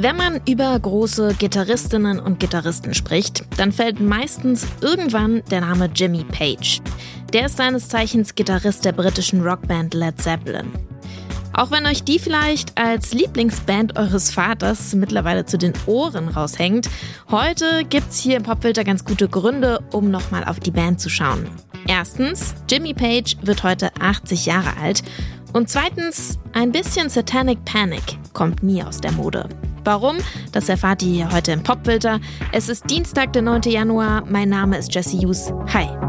Wenn man über große Gitarristinnen und Gitarristen spricht, dann fällt meistens irgendwann der Name Jimmy Page. Der ist seines Zeichens Gitarrist der britischen Rockband Led Zeppelin. Auch wenn euch die vielleicht als Lieblingsband eures Vaters mittlerweile zu den Ohren raushängt, heute gibt's hier im Popfilter ganz gute Gründe, um nochmal auf die Band zu schauen. Erstens, Jimmy Page wird heute 80 Jahre alt. Und zweitens, ein bisschen Satanic Panic kommt nie aus der Mode. Warum? Das erfahrt ihr heute im Popfilter. Es ist Dienstag, der 9. Januar. Mein Name ist Jesse Hughes. Hi.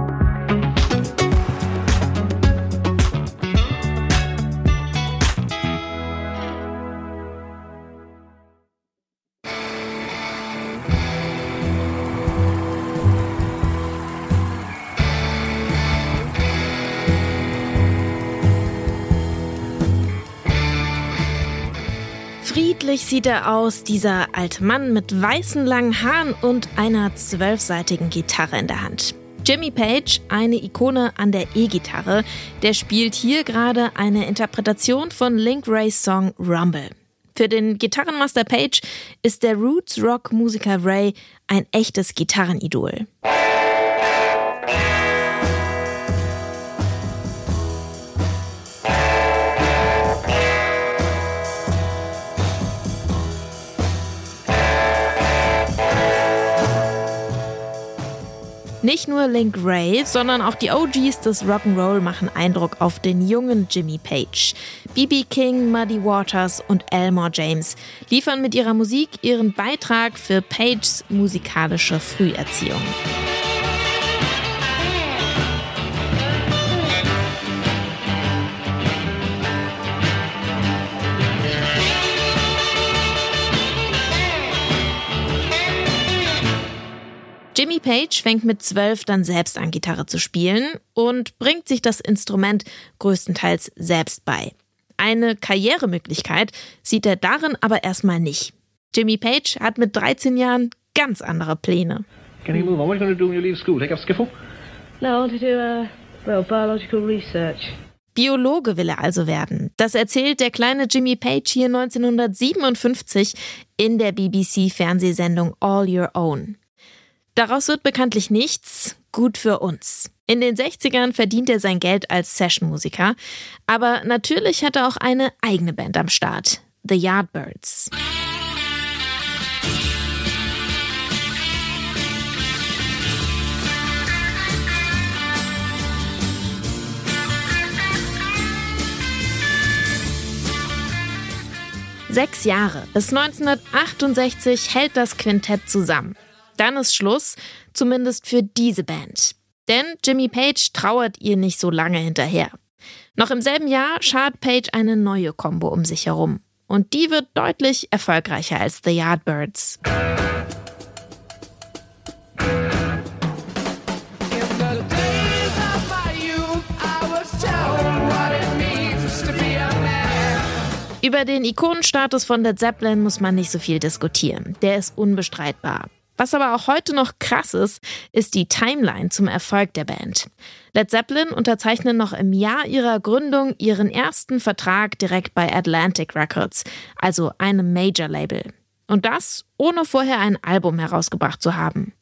Friedlich sieht er aus, dieser alte Mann mit weißen langen Haaren und einer zwölfseitigen Gitarre in der Hand. Jimmy Page, eine Ikone an der E-Gitarre, der spielt hier gerade eine Interpretation von Link Rays Song Rumble. Für den Gitarrenmaster Page ist der Roots-Rock-Musiker Ray ein echtes Gitarrenidol. Nicht nur Link Ray, sondern auch die OGs des Rock'n'Roll machen Eindruck auf den jungen Jimmy Page. BB King, Muddy Waters und Elmore James liefern mit ihrer Musik ihren Beitrag für Pages musikalische Früherziehung. Jimmy Page fängt mit zwölf dann selbst an, Gitarre zu spielen und bringt sich das Instrument größtenteils selbst bei. Eine Karrieremöglichkeit sieht er darin aber erstmal nicht. Jimmy Page hat mit 13 Jahren ganz andere Pläne. Can you move on? What are you going to do when you leave school? Take up skiffle? No, I want to do uh, well, biological research. Biologe will er also werden. Das erzählt der kleine Jimmy Page hier 1957 in der BBC-Fernsehsendung All Your Own. Daraus wird bekanntlich nichts, gut für uns. In den 60ern verdient er sein Geld als Sessionmusiker, aber natürlich hat er auch eine eigene Band am Start, The Yardbirds. Sechs Jahre bis 1968 hält das Quintett zusammen. Dann ist Schluss, zumindest für diese Band. Denn Jimmy Page trauert ihr nicht so lange hinterher. Noch im selben Jahr schart Page eine neue Combo um sich herum. Und die wird deutlich erfolgreicher als The Yardbirds. Über den Ikonenstatus von Led Zeppelin muss man nicht so viel diskutieren. Der ist unbestreitbar. Was aber auch heute noch krass ist, ist die Timeline zum Erfolg der Band. Led Zeppelin unterzeichnen noch im Jahr ihrer Gründung ihren ersten Vertrag direkt bei Atlantic Records, also einem Major-Label. Und das ohne vorher ein Album herausgebracht zu haben.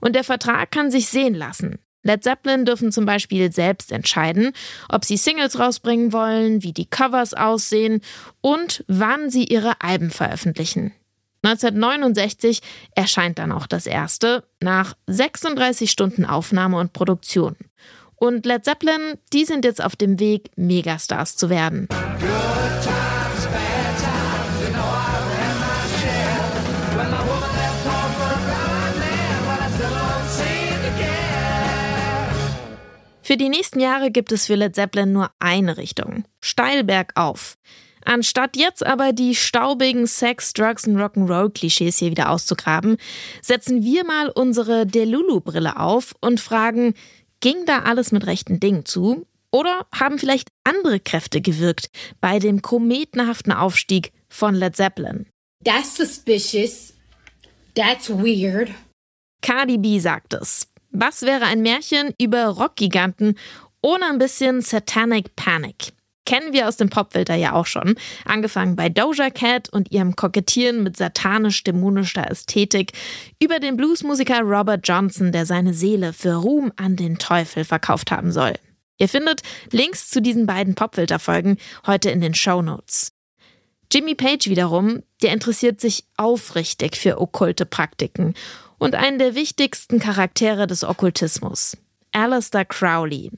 Und der Vertrag kann sich sehen lassen. Led Zeppelin dürfen zum Beispiel selbst entscheiden, ob sie Singles rausbringen wollen, wie die Covers aussehen und wann sie ihre Alben veröffentlichen. 1969 erscheint dann auch das erste, nach 36 Stunden Aufnahme und Produktion. Und Led Zeppelin, die sind jetzt auf dem Weg, Megastars zu werden. Für die nächsten Jahre gibt es für Led Zeppelin nur eine Richtung, steil bergauf. Anstatt jetzt aber die staubigen Sex, Drugs und Rock'n'Roll-Klischees hier wieder auszugraben, setzen wir mal unsere Delulu-Brille auf und fragen, ging da alles mit rechten Dingen zu? Oder haben vielleicht andere Kräfte gewirkt bei dem kometenhaften Aufstieg von Led Zeppelin? That's suspicious. That's weird. Cardi B sagt es. Was wäre ein Märchen über Rockgiganten ohne ein bisschen Satanic Panic? Kennen wir aus dem Popfilter ja auch schon. Angefangen bei Doja Cat und ihrem Kokettieren mit satanisch-dämonischer Ästhetik, über den Bluesmusiker Robert Johnson, der seine Seele für Ruhm an den Teufel verkauft haben soll. Ihr findet Links zu diesen beiden Popfilter-Folgen heute in den Show Notes. Jimmy Page wiederum, der interessiert sich aufrichtig für okkulte Praktiken und einen der wichtigsten Charaktere des Okkultismus, Alistair Crowley.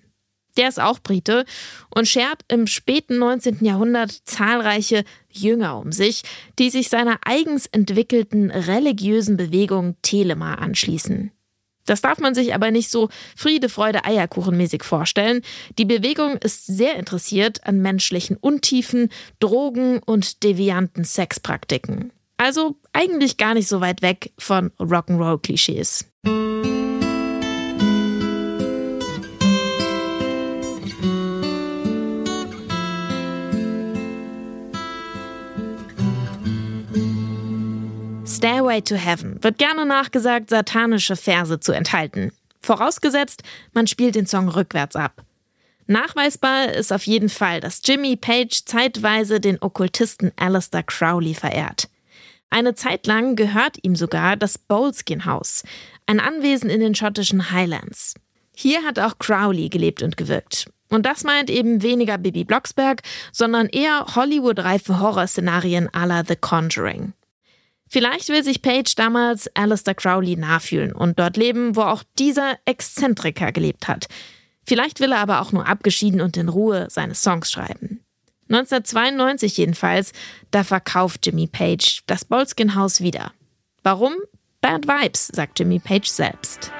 Der ist auch Brite und schert im späten 19. Jahrhundert zahlreiche Jünger um sich, die sich seiner eigens entwickelten religiösen Bewegung Telema anschließen. Das darf man sich aber nicht so Friede, Freude, Eierkuchenmäßig vorstellen. Die Bewegung ist sehr interessiert an menschlichen Untiefen, Drogen und devianten Sexpraktiken. Also eigentlich gar nicht so weit weg von Rock'n'Roll-Klischees. Stairway to Heaven wird gerne nachgesagt, satanische Verse zu enthalten. Vorausgesetzt, man spielt den Song rückwärts ab. Nachweisbar ist auf jeden Fall, dass Jimmy Page zeitweise den Okkultisten Alistair Crowley verehrt. Eine Zeit lang gehört ihm sogar das Boleskin House, ein Anwesen in den schottischen Highlands. Hier hat auch Crowley gelebt und gewirkt. Und das meint eben weniger Bibi Blocksberg, sondern eher Hollywood-reife Horrorszenarien à la The Conjuring. Vielleicht will sich Page damals Alistair Crowley nachfühlen und dort leben, wo auch dieser Exzentriker gelebt hat. Vielleicht will er aber auch nur abgeschieden und in Ruhe seine Songs schreiben. 1992 jedenfalls, da verkauft Jimmy Page das Bolskin Haus wieder. Warum? Bad Vibes, sagt Jimmy Page selbst.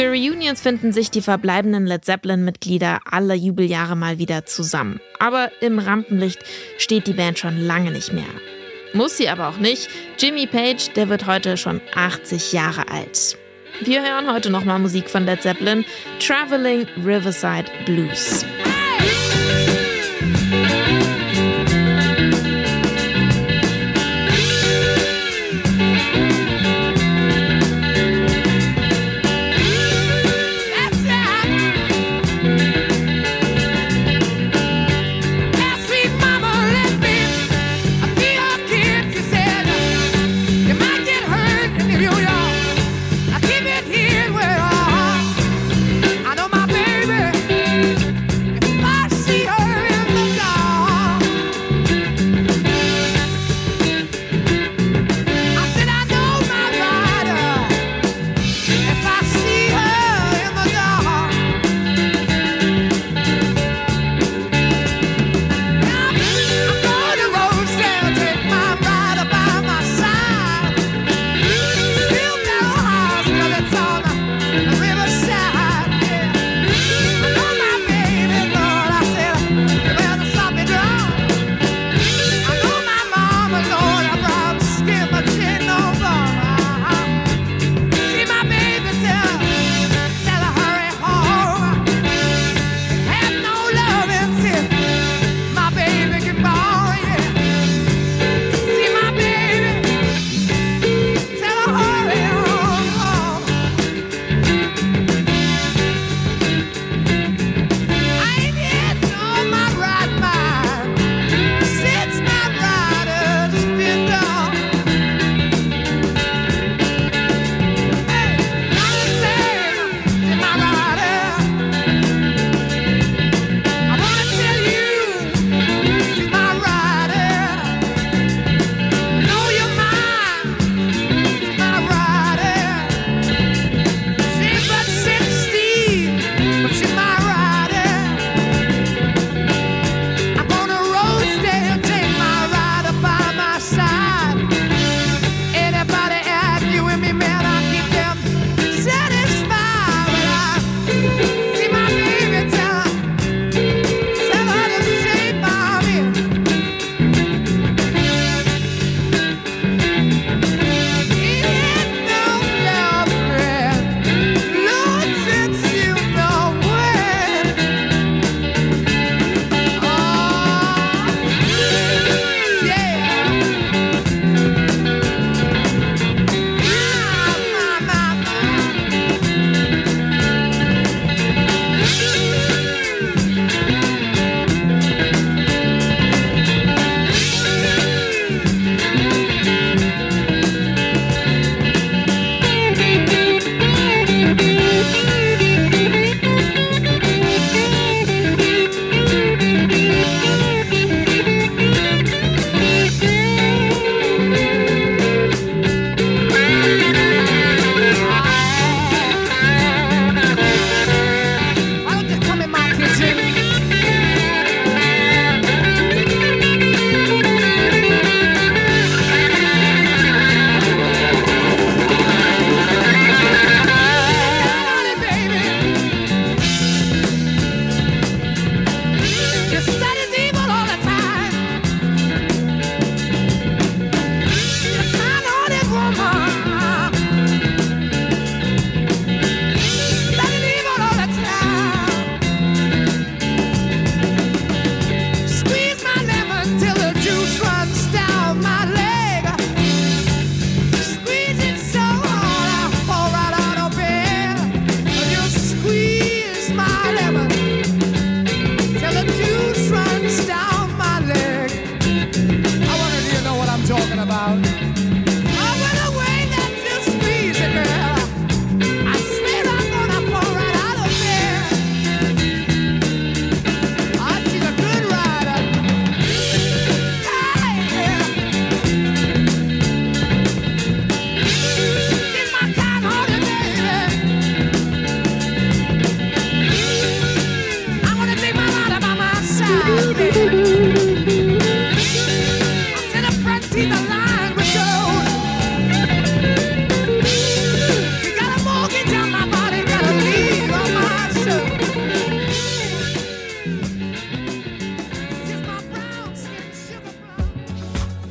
Für Reunions finden sich die verbleibenden Led Zeppelin-Mitglieder alle Jubeljahre mal wieder zusammen. Aber im Rampenlicht steht die Band schon lange nicht mehr. Muss sie aber auch nicht. Jimmy Page, der wird heute schon 80 Jahre alt. Wir hören heute nochmal Musik von Led Zeppelin, Traveling Riverside Blues.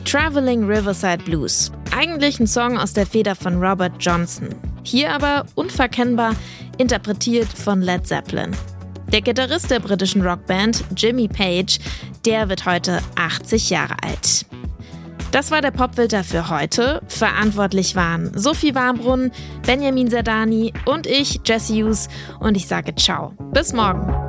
Traveling Riverside Blues. Eigentlich ein Song aus der Feder von Robert Johnson. Hier aber unverkennbar interpretiert von Led Zeppelin. Der Gitarrist der britischen Rockband, Jimmy Page, der wird heute 80 Jahre alt. Das war der Popfilter für heute. Verantwortlich waren Sophie Warmbrunn, Benjamin Zerdani und ich, Jesse Hughes. Und ich sage ciao. Bis morgen.